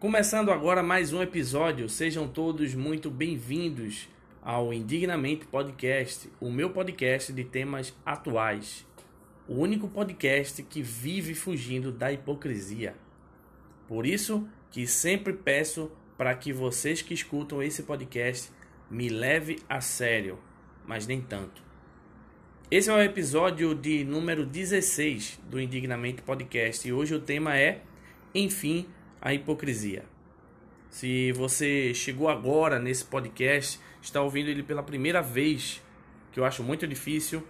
Começando agora mais um episódio, sejam todos muito bem-vindos ao Indignamente Podcast, o meu podcast de temas atuais. O único podcast que vive fugindo da hipocrisia. Por isso que sempre peço para que vocês que escutam esse podcast me leve a sério, mas nem tanto. Esse é o episódio de número 16 do Indignamente Podcast e hoje o tema é, enfim, a hipocrisia. Se você chegou agora nesse podcast, está ouvindo ele pela primeira vez, que eu acho muito difícil,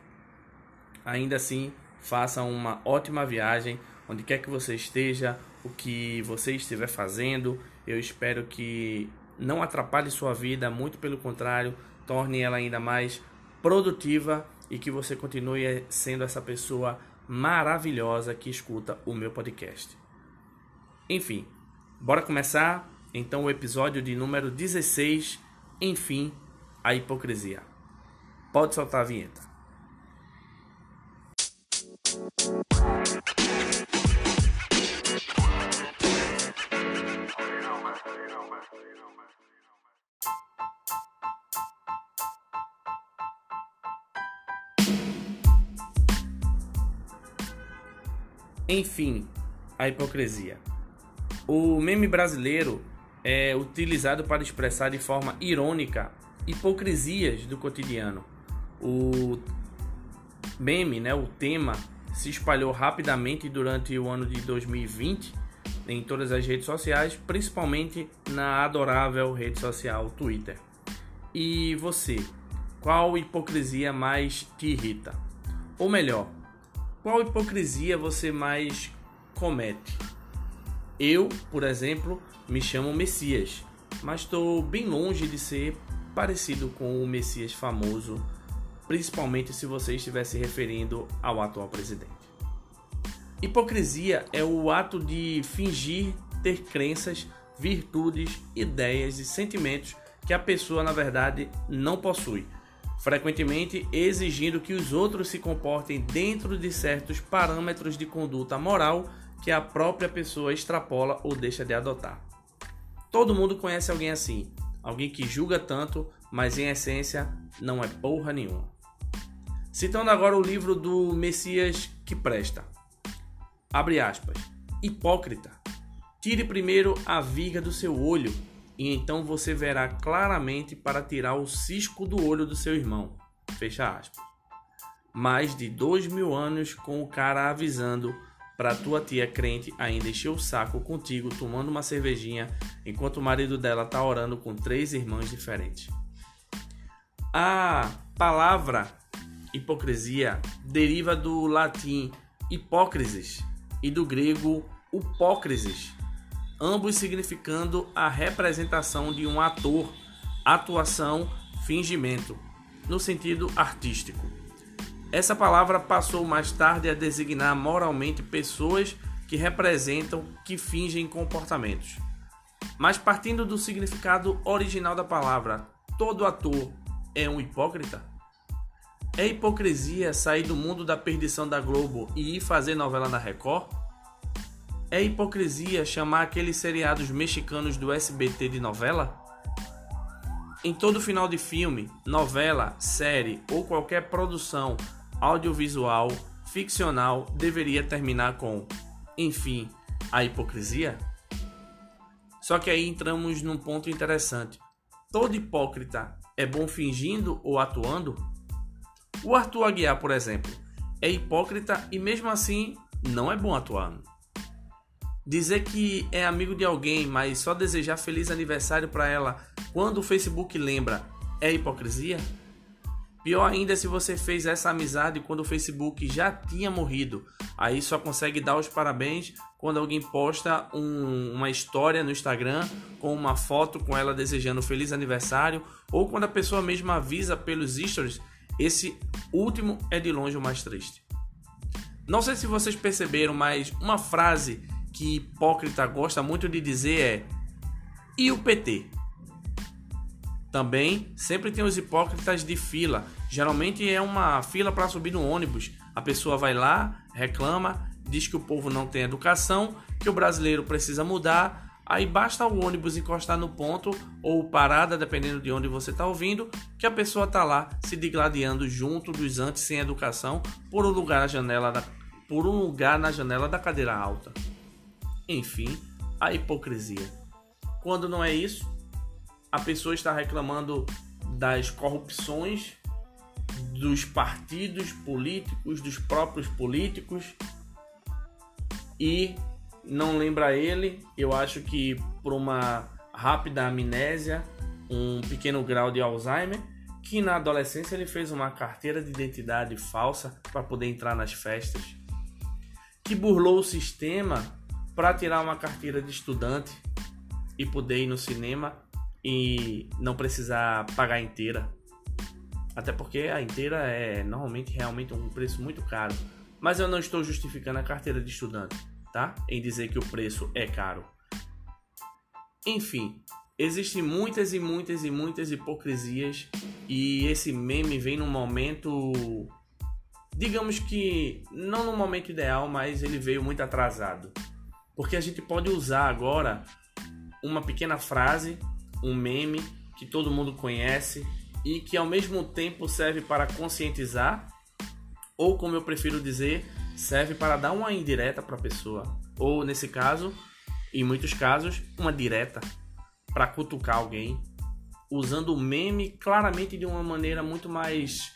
ainda assim, faça uma ótima viagem, onde quer que você esteja, o que você estiver fazendo. Eu espero que não atrapalhe sua vida, muito pelo contrário, torne ela ainda mais produtiva e que você continue sendo essa pessoa maravilhosa que escuta o meu podcast. Enfim, bora começar então o episódio de número 16, enfim, a hipocrisia. Pode soltar a vinheta. Enfim, a hipocrisia. O meme brasileiro é utilizado para expressar de forma irônica hipocrisias do cotidiano. O meme, né, o tema, se espalhou rapidamente durante o ano de 2020 em todas as redes sociais, principalmente na adorável rede social Twitter. E você, qual hipocrisia mais te irrita? Ou melhor, qual hipocrisia você mais comete? Eu, por exemplo, me chamo Messias, mas estou bem longe de ser parecido com o Messias famoso, principalmente se você estiver se referindo ao atual presidente. Hipocrisia é o ato de fingir ter crenças, virtudes, ideias e sentimentos que a pessoa na verdade não possui frequentemente exigindo que os outros se comportem dentro de certos parâmetros de conduta moral que a própria pessoa extrapola ou deixa de adotar. Todo mundo conhece alguém assim, alguém que julga tanto, mas em essência não é porra nenhuma. Citando agora o livro do Messias que presta. Abre aspas. Hipócrita. Tire primeiro a viga do seu olho e então você verá claramente para tirar o cisco do olho do seu irmão. Fecha aspas. Mais de dois mil anos com o cara avisando para tua tia crente ainda encher o saco contigo tomando uma cervejinha enquanto o marido dela tá orando com três irmãs diferentes. A palavra hipocrisia deriva do latim hipócrisis e do grego upócrisis, ambos significando a representação de um ator, atuação, fingimento, no sentido artístico. Essa palavra passou mais tarde a designar moralmente pessoas que representam, que fingem comportamentos. Mas partindo do significado original da palavra, todo ator é um hipócrita? É hipocrisia sair do mundo da perdição da Globo e ir fazer novela na Record? É hipocrisia chamar aqueles seriados mexicanos do SBT de novela? Em todo final de filme, novela, série ou qualquer produção audiovisual ficcional deveria terminar com enfim, a hipocrisia? Só que aí entramos num ponto interessante. Todo hipócrita é bom fingindo ou atuando? O Arthur Aguiar, por exemplo, é hipócrita e mesmo assim não é bom atuando. Dizer que é amigo de alguém, mas só desejar feliz aniversário para ela quando o Facebook lembra é hipocrisia? Pior ainda se você fez essa amizade quando o Facebook já tinha morrido. Aí só consegue dar os parabéns quando alguém posta um, uma história no Instagram com uma foto com ela desejando feliz aniversário ou quando a pessoa mesma avisa pelos stories. Esse último é de longe o mais triste. Não sei se vocês perceberam, mas uma frase que hipócrita gosta muito de dizer é: e o PT? Também sempre tem os hipócritas de fila. Geralmente é uma fila para subir no ônibus. A pessoa vai lá, reclama, diz que o povo não tem educação, que o brasileiro precisa mudar. Aí basta o ônibus encostar no ponto ou parada, dependendo de onde você está ouvindo, que a pessoa está lá se digladiando junto dos antes sem educação por um lugar na janela da, por um lugar na janela da cadeira alta. Enfim, a hipocrisia. Quando não é isso, a pessoa está reclamando das corrupções dos partidos políticos, dos próprios políticos e não lembra ele, eu acho que por uma rápida amnésia, um pequeno grau de Alzheimer, que na adolescência ele fez uma carteira de identidade falsa para poder entrar nas festas, que burlou o sistema para tirar uma carteira de estudante e poder ir no cinema e não precisar pagar inteira. Até porque a inteira é normalmente realmente um preço muito caro. Mas eu não estou justificando a carteira de estudante, tá? Em dizer que o preço é caro. Enfim, existem muitas e muitas e muitas hipocrisias e esse meme vem num momento digamos que não no momento ideal, mas ele veio muito atrasado. Porque a gente pode usar agora uma pequena frase um meme que todo mundo conhece e que ao mesmo tempo serve para conscientizar, ou como eu prefiro dizer, serve para dar uma indireta para a pessoa, ou nesse caso, em muitos casos, uma direta para cutucar alguém, usando o meme claramente de uma maneira muito mais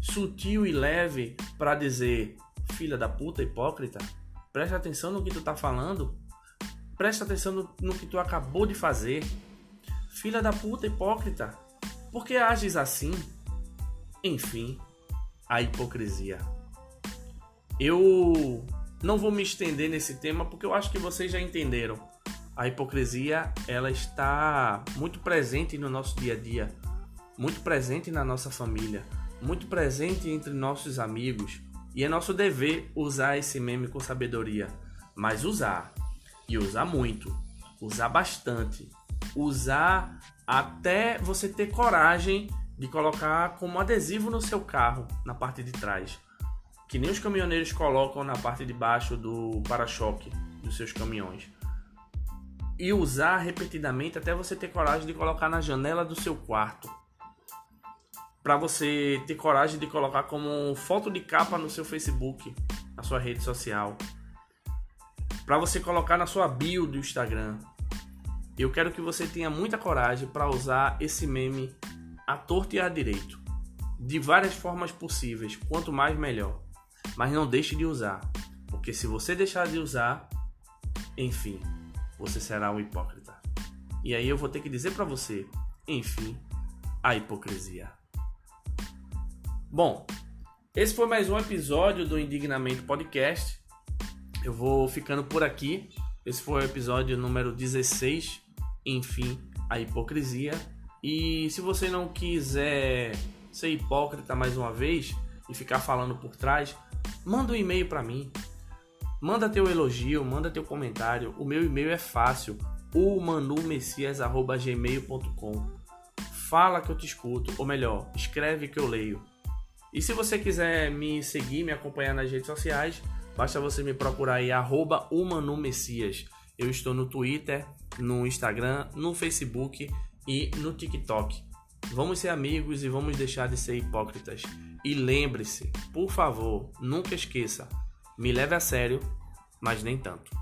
sutil e leve para dizer: filha da puta hipócrita, presta atenção no que tu tá falando, presta atenção no, no que tu acabou de fazer. Filha da puta hipócrita, por que ages assim? Enfim, a hipocrisia. Eu não vou me estender nesse tema porque eu acho que vocês já entenderam. A hipocrisia, ela está muito presente no nosso dia a dia, muito presente na nossa família, muito presente entre nossos amigos, e é nosso dever usar esse meme com sabedoria, mas usar e usar muito, usar bastante, usar até você ter coragem de colocar como adesivo no seu carro, na parte de trás. Que nem os caminhoneiros colocam na parte de baixo do para-choque dos seus caminhões. E usar repetidamente até você ter coragem de colocar na janela do seu quarto. Para você ter coragem de colocar como foto de capa no seu Facebook, na sua rede social. Para você colocar na sua bio do Instagram eu quero que você tenha muita coragem para usar esse meme à torta e à direito, de várias formas possíveis, quanto mais melhor. Mas não deixe de usar, porque se você deixar de usar, enfim, você será um hipócrita. E aí eu vou ter que dizer para você, enfim, a hipocrisia. Bom, esse foi mais um episódio do Indignamento Podcast. Eu vou ficando por aqui. Esse foi o episódio número 16 enfim, a hipocrisia. E se você não quiser ser hipócrita mais uma vez e ficar falando por trás, manda um e-mail para mim. Manda teu elogio, manda teu comentário. O meu e-mail é fácil, o manumessias@gmail.com. Fala que eu te escuto, ou melhor, escreve que eu leio. E se você quiser me seguir, me acompanhar nas redes sociais, basta você me procurar aí arroba Messias. Eu estou no Twitter, no Instagram, no Facebook e no TikTok. Vamos ser amigos e vamos deixar de ser hipócritas. E lembre-se, por favor, nunca esqueça, me leve a sério, mas nem tanto.